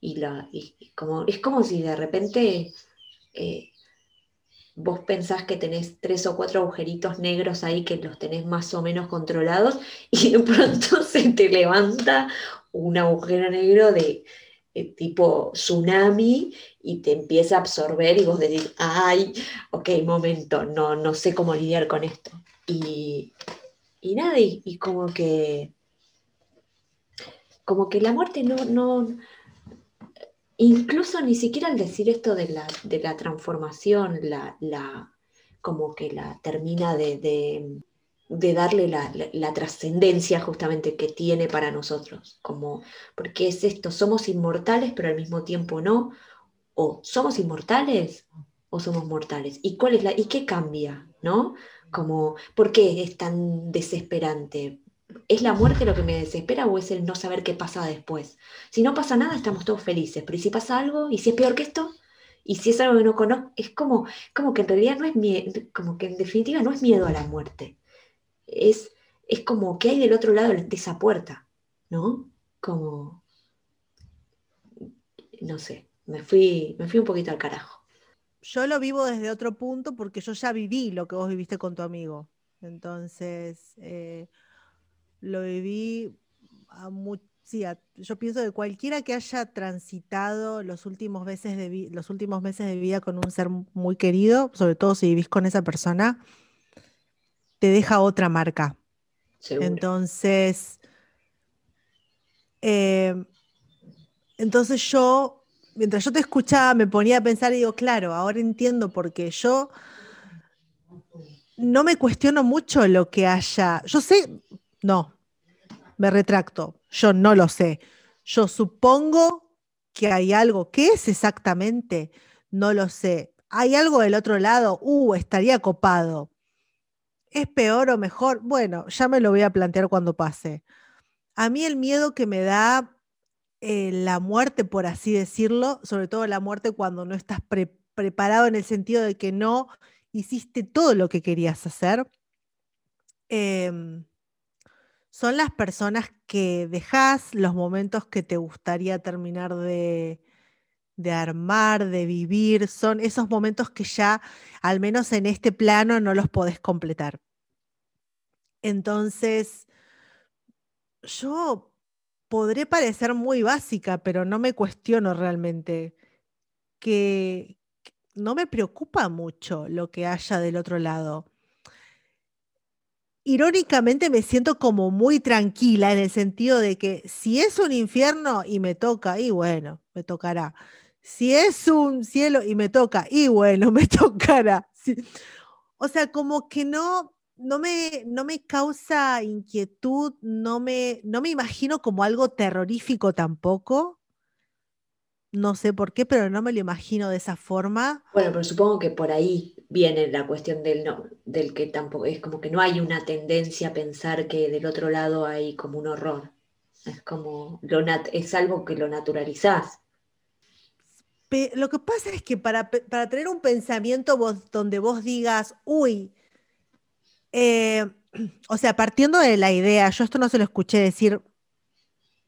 y, la, como, es como si de repente eh, vos pensás que tenés tres o cuatro agujeritos negros ahí que los tenés más o menos controlados y de pronto se te levanta un agujero negro de, eh, tipo tsunami y te empieza a absorber y vos decís, ay, ok, momento, no, no sé cómo lidiar con esto. Y, y nada, y, y como que como que la muerte no, no incluso ni siquiera al decir esto de la, de la transformación, la, la, como que la termina de, de, de darle la, la- trascendencia justamente que tiene para nosotros, como, porque es esto, somos inmortales pero al mismo tiempo no, o somos inmortales o somos mortales, y cuál es la, y qué cambia, ¿no? Como, ¿por qué es tan desesperante? ¿Es la muerte lo que me desespera o es el no saber qué pasa después? Si no pasa nada, estamos todos felices, pero ¿y si pasa algo? ¿Y si es peor que esto? ¿Y si es algo que no conozco? Es como, como que en realidad no es miedo, como que en definitiva no es miedo a la muerte. Es, es como que hay del otro lado de esa puerta, ¿no? Como, no sé, me fui, me fui un poquito al carajo. Yo lo vivo desde otro punto porque yo ya viví lo que vos viviste con tu amigo. Entonces, eh, lo viví a mu- sí, a- yo pienso que cualquiera que haya transitado los últimos meses de los últimos meses de vida con un ser muy querido, sobre todo si vivís con esa persona, te deja otra marca. Seguro. Entonces, eh, entonces yo, mientras yo te escuchaba, me ponía a pensar y digo, claro, ahora entiendo porque yo no me cuestiono mucho lo que haya. Yo sé, no, me retracto, yo no lo sé. Yo supongo que hay algo. ¿Qué es exactamente? No lo sé. ¿Hay algo del otro lado? Uh, estaría copado. ¿Es peor o mejor? Bueno, ya me lo voy a plantear cuando pase. A mí el miedo que me da eh, la muerte, por así decirlo, sobre todo la muerte cuando no estás pre- preparado en el sentido de que no hiciste todo lo que querías hacer, em, son las personas que dejas, los momentos que te gustaría terminar de, de armar, de vivir, son esos momentos que ya, al menos en este plano, no los podés completar. Entonces, yo podré parecer muy básica, pero no me cuestiono realmente que no me preocupa mucho lo que haya del otro lado. Irónicamente me siento como muy tranquila en el sentido de que si es un infierno y me toca, y bueno, me tocará. Si es un cielo y me toca, y bueno, me tocará. O sea, como que no, no me, no me causa inquietud, no me, no me imagino como algo terrorífico tampoco. No sé por qué, pero no me lo imagino de esa forma. Bueno, pero supongo que por ahí viene la cuestión del, no, del que tampoco es como que no hay una tendencia a pensar que del otro lado hay como un horror. Es como lo nat- es algo que lo naturalizás. Lo que pasa es que para, para tener un pensamiento vos- donde vos digas, uy, eh, o sea, partiendo de la idea, yo esto no se lo escuché decir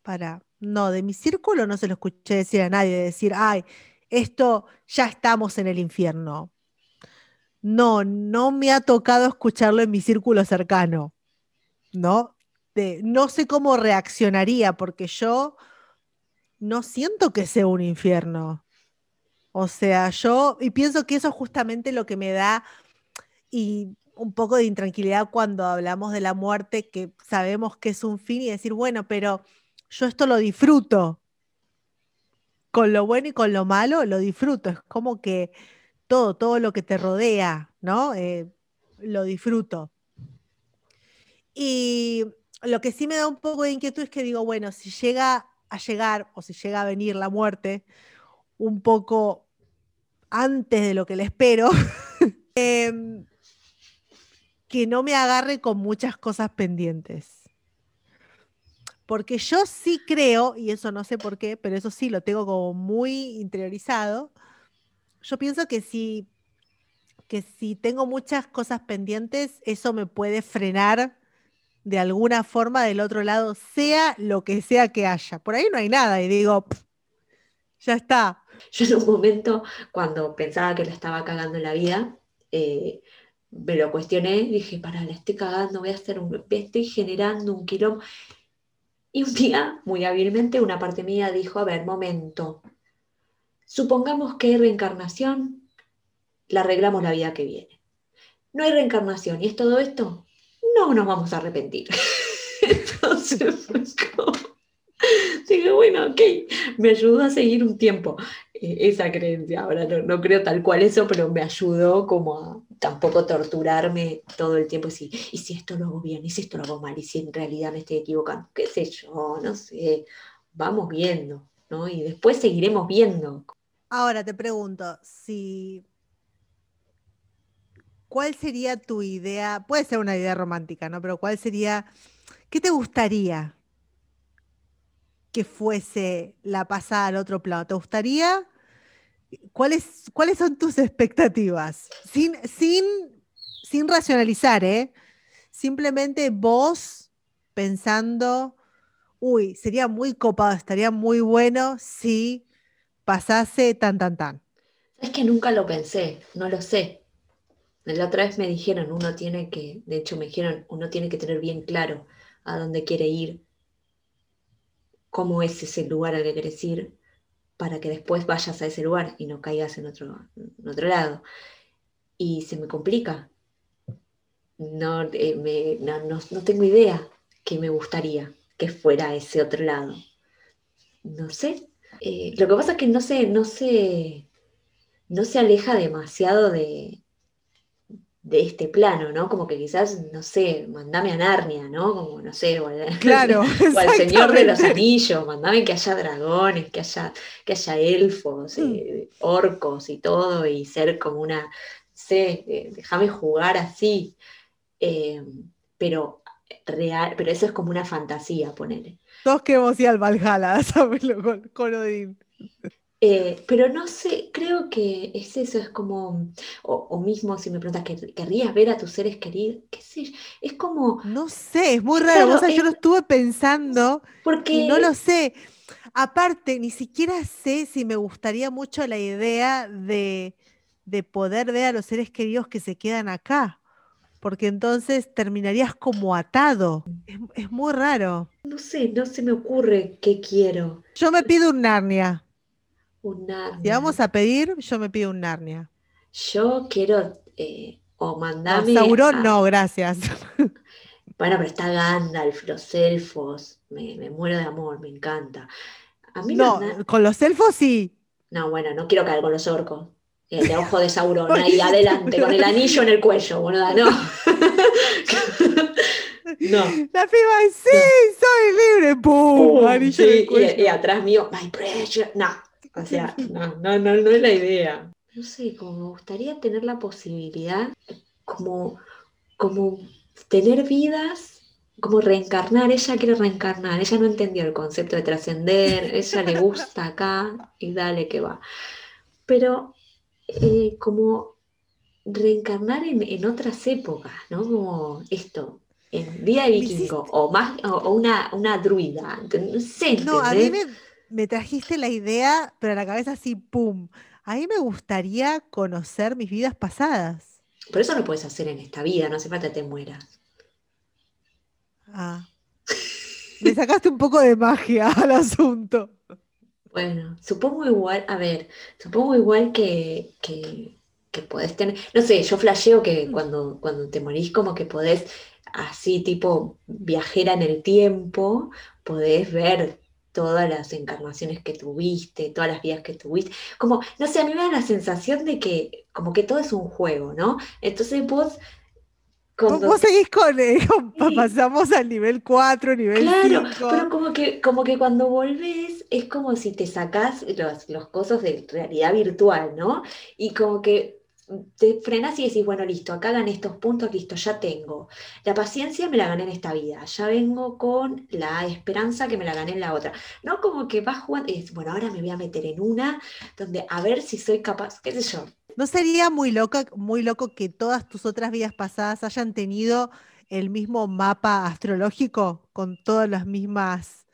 para, no, de mi círculo no se lo escuché decir a nadie, de decir, ay, esto ya estamos en el infierno. No, no me ha tocado escucharlo en mi círculo cercano, ¿no? De- no sé cómo reaccionaría, porque yo no siento que sea un infierno. O sea, yo, y pienso que eso es justamente lo que me da y un poco de intranquilidad cuando hablamos de la muerte, que sabemos que es un fin y decir, bueno, pero yo esto lo disfruto. Con lo bueno y con lo malo lo disfruto. Es como que todo, todo lo que te rodea, ¿no? Eh, lo disfruto. Y lo que sí me da un poco de inquietud es que digo, bueno, si llega a llegar o si llega a venir la muerte un poco antes de lo que le espero, em, que no me agarre con muchas cosas pendientes. Porque yo sí creo, y eso no sé por qué, pero eso sí lo tengo como muy interiorizado. Yo pienso que si, que si tengo muchas cosas pendientes, eso me puede frenar de alguna forma del otro lado, sea lo que sea que haya. Por ahí no hay nada y digo, "Pf, ya está. Yo en un momento, cuando pensaba que la estaba cagando en la vida, eh, me lo cuestioné dije, para, la estoy cagando, voy a hacer un, estoy generando un quilombo. Y un día, muy hábilmente, una parte mía dijo, a ver, momento, supongamos que hay reencarnación, la arreglamos la vida que viene. No hay reencarnación y es todo esto, no nos vamos a arrepentir. Entonces como, Dije, bueno, ok, me ayudó a seguir un tiempo esa creencia. Ahora no, no creo tal cual eso, pero me ayudó como a tampoco torturarme todo el tiempo. Si, y si esto lo hago bien, y si esto lo hago mal, y si en realidad me estoy equivocando, qué sé yo, no sé, vamos viendo, ¿no? Y después seguiremos viendo. Ahora te pregunto, si ¿cuál sería tu idea? Puede ser una idea romántica, ¿no? Pero ¿cuál sería, qué te gustaría que fuese la pasada al otro plano? ¿Te gustaría? ¿Cuáles, cuáles son tus expectativas? Sin, sin, sin racionalizar, ¿eh? Simplemente vos pensando, uy, sería muy copado, estaría muy bueno si pasase tan, tan, tan. Es que nunca lo pensé, no lo sé. La otra vez me dijeron, uno tiene que, de hecho me dijeron, uno tiene que tener bien claro a dónde quiere ir, cómo es ese lugar al que quieres ir, para que después vayas a ese lugar y no caigas en otro, otro lado. Y se me complica. No, eh, me- no, no- tengo idea qué me gustaría que fuera ese otro lado. No sé. Eh, lo que pasa es que no se, no no se aleja demasiado de, de este plano, ¿no? Como que quizás, no sé, mandame a Narnia, ¿no? Como, no sé, o al, Claro, o al Señor de los. Anillos, mandame que haya dragones, que haya, que haya elfos, Mm. eh, orcos y todo, y ser como una, sé, eh, déjame jugar así. Eh, pero real, pero eso es como una fantasía, ponele. Todos queremos ir al Valhalla, ¿sabes? Con, con Odín. Eh, pero no sé, creo que es eso, es como, o, o mismo si me preguntas, ¿quer- ¿querrías ver a tus seres queridos? ¿Qué sé yo? Es como, No sé, es muy raro. Claro, yo lo estuve pensando porque... y no lo sé. Aparte, ni siquiera sé si me gustaría mucho la idea de, de poder ver a los seres queridos que se quedan acá, porque entonces terminarías como atado. Es, es muy raro. No sé, no se me ocurre qué quiero. Yo me pido un Narnia. Un Si Narnia. vamos a pedir, yo me pido un Narnia. Yo quiero, eh, o No, mandame Sauron a- no, gracias. Bueno, pero está Gandalf, los elfos, me, me muero de amor, me encanta. A mí No, con los elfos sí. No, bueno, no quiero caer con los orcos. El de ojo de Sauron, ahí adelante, con el anillo en el cuello, boluda, no. No. La piba sí, soy libre. ¡Pum! Pum, Anillo en el sí, y, y atrás mío, my precious. No, o sea, no, no, no, no es la idea. No sé, como me gustaría tener la posibilidad, como, como tener vidas, como reencarnar. Ella quiere reencarnar, ella no entendió el concepto de trascender, ella le gusta acá y dale que va. Pero eh, como reencarnar en, en otras épocas, ¿no? Como esto, en Día de Vikingo, o más, o, o una, una druida, no sé, No, a mí ¿entendés? me, me trajiste la idea, pero a la cabeza así, ¡pum! A mí me gustaría conocer mis vidas pasadas. Pero eso lo puedes hacer en esta vida, no hace falta que te mueras. Ah. Le sacaste un poco de magia al asunto. Bueno, supongo igual, a ver, supongo igual que, que, que podés tener, no sé, yo flasheo que Mm. cuando, cuando te morís como que podés, así tipo viajera en el tiempo, podés ver todas las encarnaciones que tuviste, todas las vidas que tuviste. Como, no sé, a mí me da la sensación de que como que todo es un juego, ¿no? Entonces vos, cuando... vos seguís con, eh, con- Sí. pasamos al nivel 4, nivel Claro, 5. pero como que, como que cuando volvés es como si te sacás los, los cosas de realidad virtual, ¿no? Y como que te frenas y decís, bueno, listo, acá gané estos puntos, listo, ya tengo. La paciencia me la gané en esta vida, ya vengo con la esperanza que me la gané en la otra. No como que vas jugando y dices, bueno, ahora me voy a meter en una donde a ver si soy capaz, qué sé yo. ¿No sería muy loca, muy loco que todas tus otras vidas pasadas hayan tenido el mismo mapa astrológico con todas las mismas?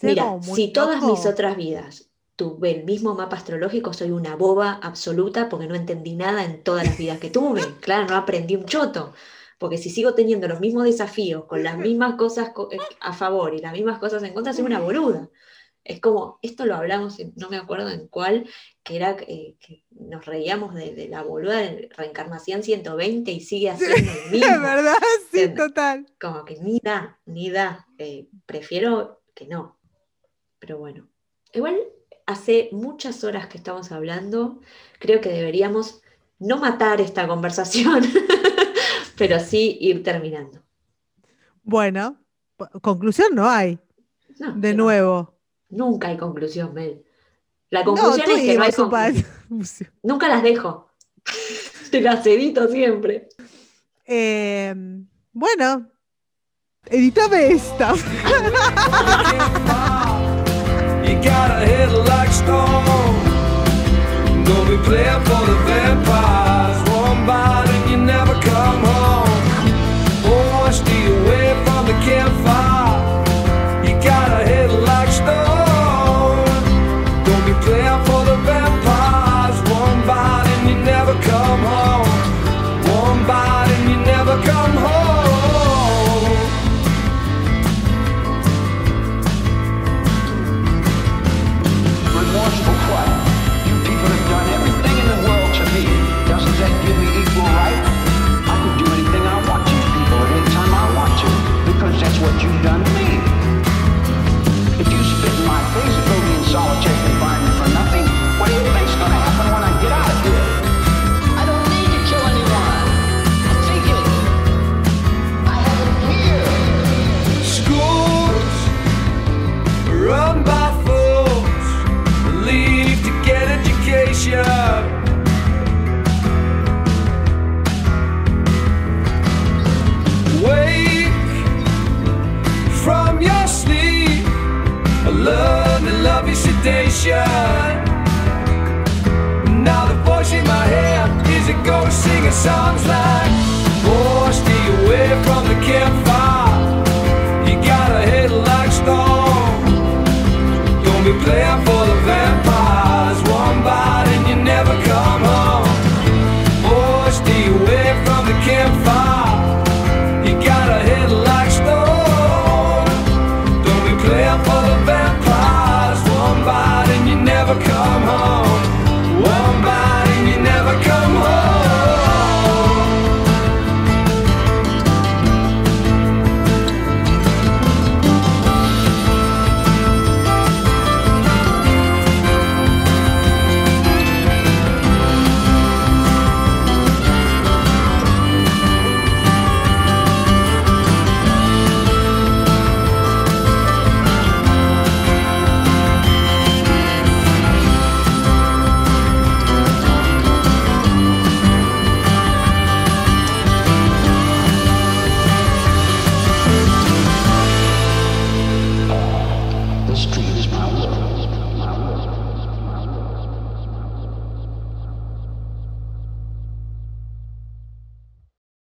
Mira, si todas mis loco. otras vidas tuve el mismo mapa astrológico, soy una boba absoluta porque no entendí nada en todas las vidas que tuve. Claro, no aprendí un choto. Porque si sigo teniendo los mismos desafíos, con las mismas cosas eh, a favor y las mismas cosas en contra, soy una boluda. Es como, esto lo hablamos, no me acuerdo en cuál, que era eh, que nos reíamos de, la boluda de reencarnación 120 y sigue haciendo el lo mismo. verdad, sí, total. Como que ni da, ni da. Eh, prefiero que no. Pero bueno. Igual hace muchas horas que estamos hablando. Creo que deberíamos no matar esta conversación, pero sí ir terminando. Bueno, conclusión no hay. De nuevo. Nunca hay conclusión, Mel. La conclusión es que no hay. Nunca las dejo. Te las edito siempre. Em, bueno, edítame esta. got a head like stone. Don't be playing for the vampires.